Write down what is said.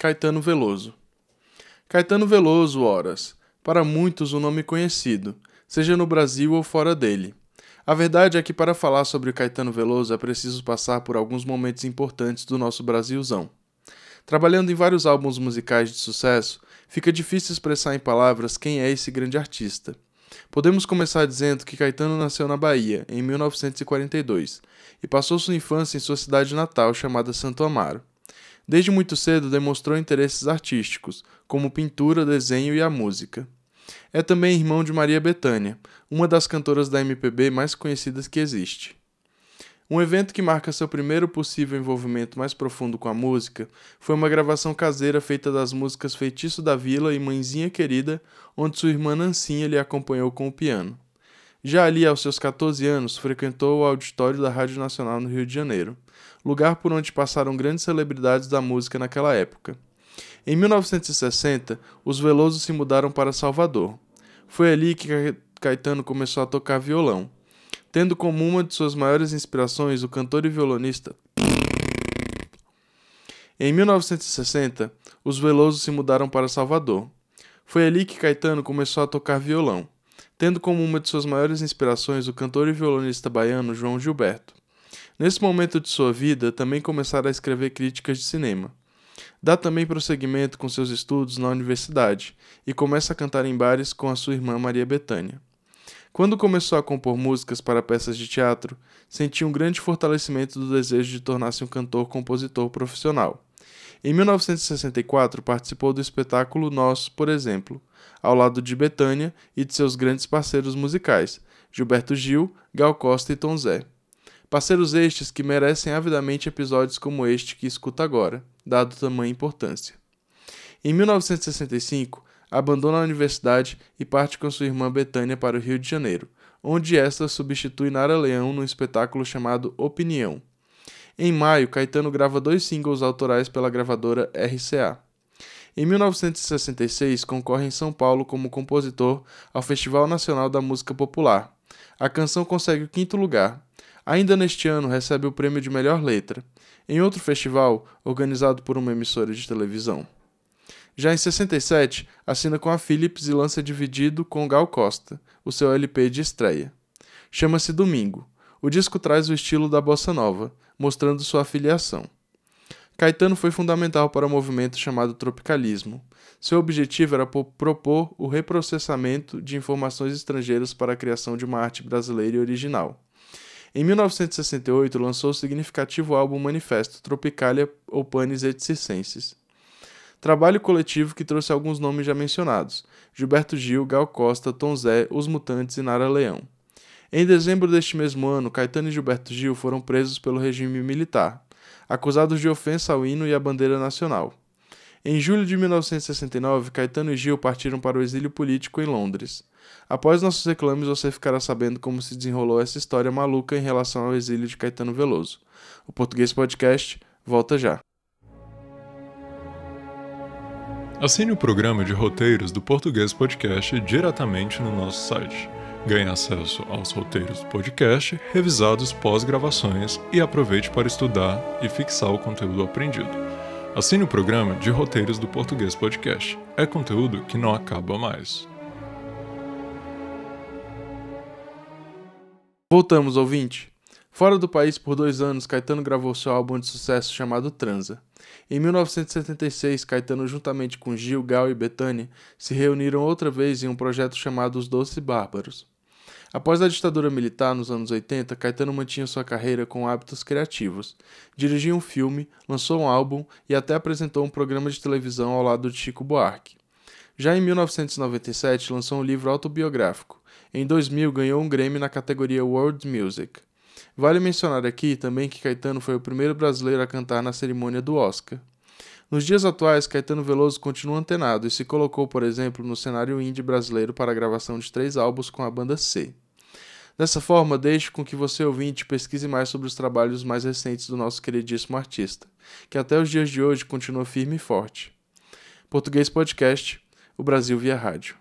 Caetano Veloso. Caetano Veloso, horas. Para muitos, um nome conhecido, seja no Brasil ou fora dele. A verdade é que para falar sobre Caetano Veloso é preciso passar por alguns momentos importantes do nosso Brasilzão. Trabalhando em vários álbuns musicais de sucesso, fica difícil expressar em palavras quem é esse grande artista. Podemos começar dizendo que Caetano nasceu na Bahia, em 1942, e passou sua infância em sua cidade natal chamada Santo Amaro. Desde muito cedo demonstrou interesses artísticos, como pintura, desenho e a música. É também irmão de Maria Bethânia, uma das cantoras da MPB mais conhecidas que existe. Um evento que marca seu primeiro possível envolvimento mais profundo com a música foi uma gravação caseira feita das músicas Feitiço da Vila e Mãezinha Querida, onde sua irmã Nancinha lhe acompanhou com o piano. Já ali, aos seus 14 anos, frequentou o auditório da Rádio Nacional no Rio de Janeiro, lugar por onde passaram grandes celebridades da música naquela época. Em 1960, os Veloso se mudaram para Salvador. Foi ali que Caetano começou a tocar violão, tendo como uma de suas maiores inspirações o cantor e violonista. Em 1960, os Veloso se mudaram para Salvador. Foi ali que Caetano começou a tocar violão tendo como uma de suas maiores inspirações o cantor e violonista baiano João Gilberto. Nesse momento de sua vida, também começara a escrever críticas de cinema. Dá também prosseguimento com seus estudos na universidade e começa a cantar em bares com a sua irmã Maria Bethânia. Quando começou a compor músicas para peças de teatro, sentiu um grande fortalecimento do desejo de tornar-se um cantor-compositor profissional. Em 1964, participou do espetáculo Nós, por exemplo, ao lado de Betânia e de seus grandes parceiros musicais, Gilberto Gil, Gal Costa e Tom Zé. Parceiros estes que merecem avidamente episódios como este que escuta agora, dado tamanha importância. Em 1965, abandona a universidade e parte com sua irmã Betânia para o Rio de Janeiro, onde esta substitui Nara Leão num espetáculo chamado Opinião. Em maio, Caetano grava dois singles autorais pela gravadora RCA. Em 1966, concorre em São Paulo como compositor ao Festival Nacional da Música Popular. A canção consegue o quinto lugar. Ainda neste ano, recebe o prêmio de melhor letra, em outro festival organizado por uma emissora de televisão. Já em 67, assina com a Philips e lança dividido com Gal Costa, o seu LP de estreia. Chama-se Domingo. O disco traz o estilo da bossa nova, mostrando sua afiliação. Caetano foi fundamental para o movimento chamado tropicalismo. Seu objetivo era propor o reprocessamento de informações estrangeiras para a criação de uma arte brasileira e original. Em 1968, lançou o significativo álbum Manifesto Tropicalia ou Panis et Circenses. Trabalho coletivo que trouxe alguns nomes já mencionados: Gilberto Gil, Gal Costa, Tom Zé, Os Mutantes e Nara Leão. Em dezembro deste mesmo ano, Caetano e Gilberto Gil foram presos pelo regime militar acusados de ofensa ao hino e à bandeira nacional. Em julho de 1969, Caetano e Gil partiram para o exílio político em Londres. Após nossos reclames, você ficará sabendo como se desenrolou essa história maluca em relação ao exílio de Caetano Veloso. O Português Podcast volta já. Assine o programa de roteiros do Português Podcast diretamente no nosso site Ganhe acesso aos roteiros do podcast, revisados pós-gravações e aproveite para estudar e fixar o conteúdo aprendido. Assine o programa de roteiros do Português Podcast. É conteúdo que não acaba mais. Voltamos, ouvinte. Fora do país por dois anos, Caetano gravou seu álbum de sucesso chamado Transa. Em 1976, Caetano, juntamente com Gil, Gal e Bethany, se reuniram outra vez em um projeto chamado Os Doce Bárbaros. Após a ditadura militar nos anos 80, Caetano mantinha sua carreira com hábitos criativos. Dirigiu um filme, lançou um álbum e até apresentou um programa de televisão ao lado de Chico Buarque. Já em 1997, lançou um livro autobiográfico. Em 2000, ganhou um Grammy na categoria World Music. Vale mencionar aqui também que Caetano foi o primeiro brasileiro a cantar na cerimônia do Oscar. Nos dias atuais, Caetano Veloso continua antenado e se colocou, por exemplo, no cenário indie brasileiro para a gravação de três álbuns com a banda C. Dessa forma, deixo com que você ouvinte pesquise mais sobre os trabalhos mais recentes do nosso queridíssimo artista, que até os dias de hoje continua firme e forte. Português Podcast, o Brasil via rádio.